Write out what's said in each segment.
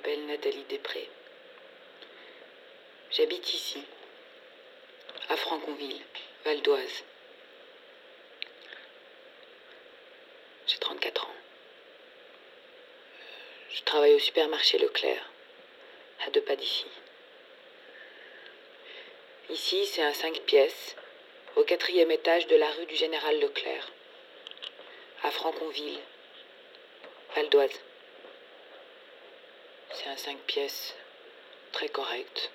m'appelle Nathalie Després. J'habite ici, à Franconville, Val d'Oise. J'ai 34 ans. Je travaille au supermarché Leclerc, à deux pas d'ici. Ici, c'est un 5 pièces, au quatrième étage de la rue du Général Leclerc, à Franconville, Val d'Oise. Un 5 pièces très correct.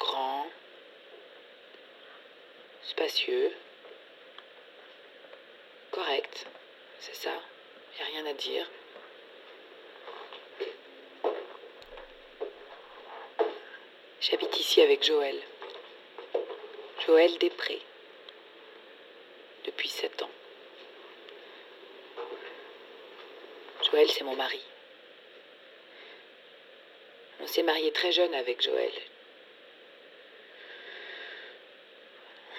Grand, spacieux, correct, c'est ça, y a rien à dire. J'habite ici avec Joël. Joël Després. Depuis sept ans. Joël, c'est mon mari. On s'est marié très jeune avec Joël.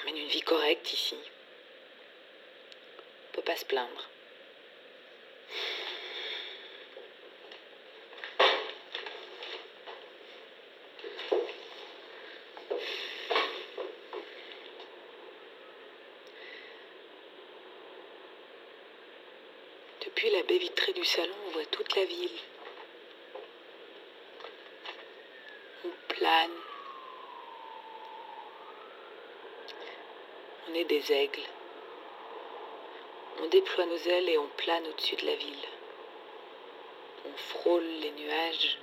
On mène une vie correcte ici. On peut pas se plaindre. Depuis la baie vitrée du salon, on voit toute la ville. On plane. On est des aigles. On déploie nos ailes et on plane au-dessus de la ville. On frôle les nuages.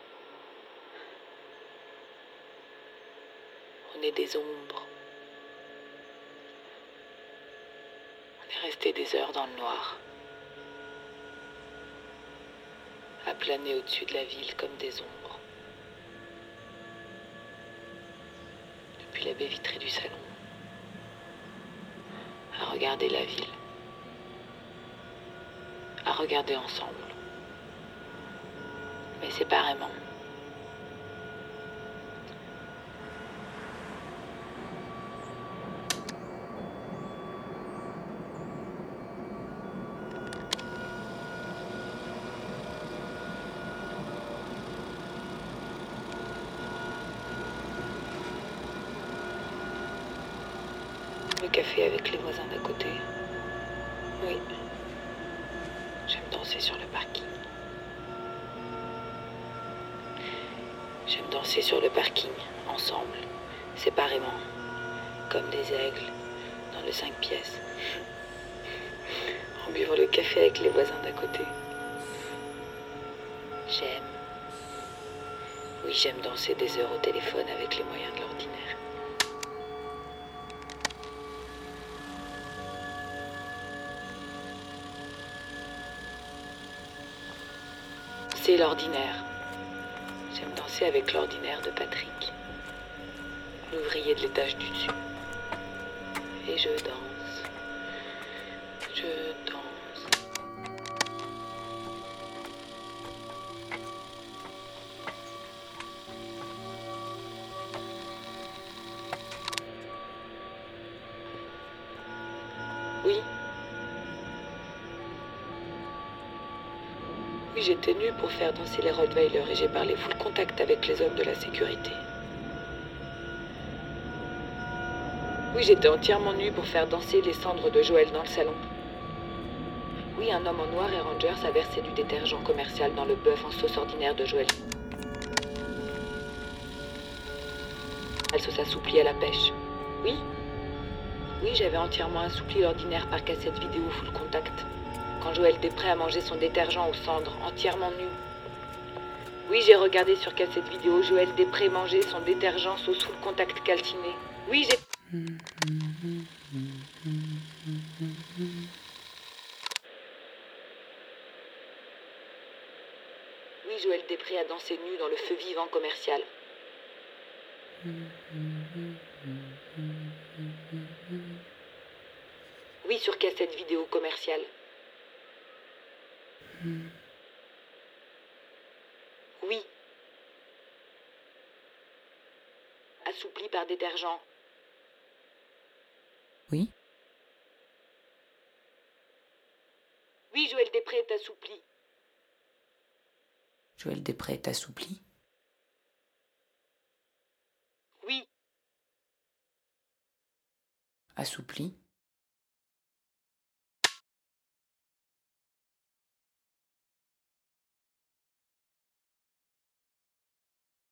On est des ombres. On est resté des heures dans le noir. à planer au-dessus de la ville comme des ombres. Depuis la baie vitrée du salon, à regarder la ville, à regarder ensemble, mais séparément. Café avec les voisins d'à côté. Oui. J'aime danser sur le parking. J'aime danser sur le parking, ensemble, séparément, comme des aigles, dans le 5 pièces. En buvant le café avec les voisins d'à côté. J'aime. Oui, j'aime danser des heures au téléphone avec les moyens de l'ordinaire. L'ordinaire. J'aime danser avec l'ordinaire de Patrick, l'ouvrier de l'étage du dessus. Et je danse. J'étais nue pour faire danser les Rottweiler et j'ai parlé full contact avec les hommes de la sécurité. Oui, j'étais entièrement nue pour faire danser les cendres de Joël dans le salon. Oui, un homme en noir et Rangers a versé du détergent commercial dans le bœuf en sauce ordinaire de Joël. Elle se s'assouplit à la pêche. Oui Oui, j'avais entièrement assoupli l'ordinaire par cassette vidéo full contact quand Joël Després a mangé son détergent aux cendres, entièrement nu. Oui, j'ai regardé sur cassette vidéo Joël Després manger son détergent sauce full contact calciné. Oui, j'ai... Oui, Joël Després a dansé nu dans le feu vivant commercial. Oui, sur cassette vidéo commerciale. Oui. Assoupli par détergent. Oui. Oui, Joël Després est assoupli. Joël Després est assoupli Oui. Assoupli